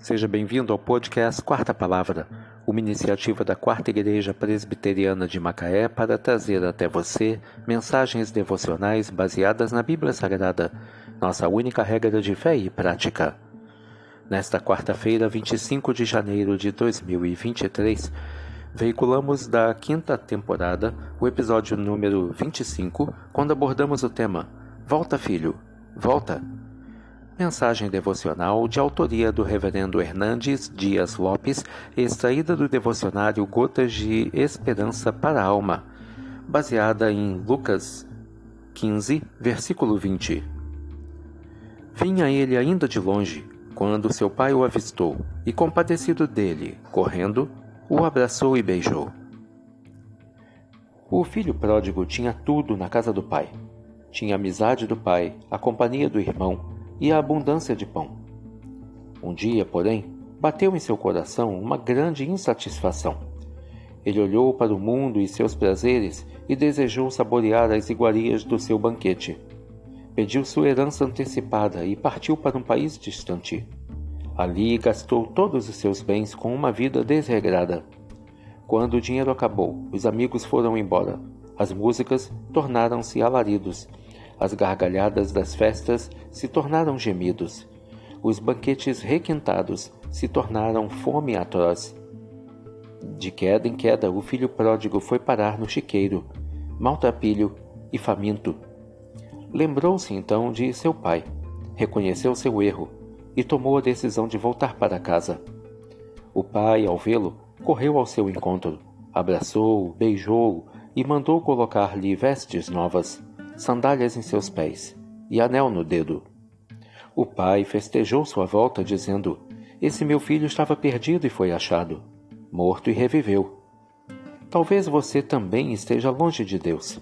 Seja bem-vindo ao podcast Quarta Palavra, uma iniciativa da Quarta Igreja Presbiteriana de Macaé para trazer até você mensagens devocionais baseadas na Bíblia Sagrada, nossa única regra de fé e prática. Nesta quarta-feira, 25 de janeiro de 2023, veiculamos da quinta temporada o episódio número 25, quando abordamos o tema Volta, filho, volta Mensagem devocional de autoria do Reverendo Hernandes Dias Lopes, extraída do devocionário Gotas de Esperança para a Alma, baseada em Lucas 15, versículo 20. Vinha ele ainda de longe, quando seu pai o avistou, e compadecido dele, correndo, o abraçou e beijou. O filho pródigo tinha tudo na casa do pai. Tinha a amizade do pai, a companhia do irmão, e a abundância de pão. Um dia, porém, bateu em seu coração uma grande insatisfação. Ele olhou para o mundo e seus prazeres e desejou saborear as iguarias do seu banquete. Pediu sua herança antecipada e partiu para um país distante. Ali gastou todos os seus bens com uma vida desregrada. Quando o dinheiro acabou, os amigos foram embora. As músicas tornaram-se alaridos as gargalhadas das festas se tornaram gemidos. Os banquetes requintados se tornaram fome atroz. De queda em queda, o filho pródigo foi parar no chiqueiro, maltrapilho e faminto. Lembrou-se então de seu pai, reconheceu seu erro e tomou a decisão de voltar para casa. O pai, ao vê-lo, correu ao seu encontro, abraçou-o, beijou-o e mandou colocar-lhe vestes novas sandálias em seus pés e anel no dedo. O pai festejou sua volta, dizendo: Esse meu filho estava perdido e foi achado, morto e reviveu. Talvez você também esteja longe de Deus.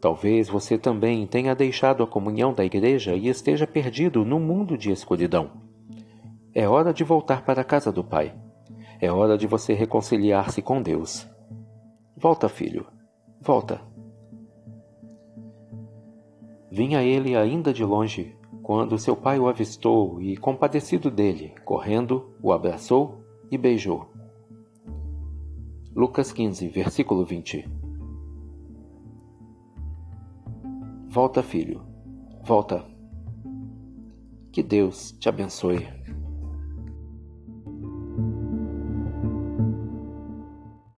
Talvez você também tenha deixado a comunhão da igreja e esteja perdido num mundo de escuridão. É hora de voltar para a casa do Pai. É hora de você reconciliar-se com Deus. Volta, filho. Volta. Vinha ele ainda de longe, quando seu pai o avistou e, compadecido dele, correndo, o abraçou e beijou. Lucas 15, versículo 20 Volta, filho, volta. Que Deus te abençoe.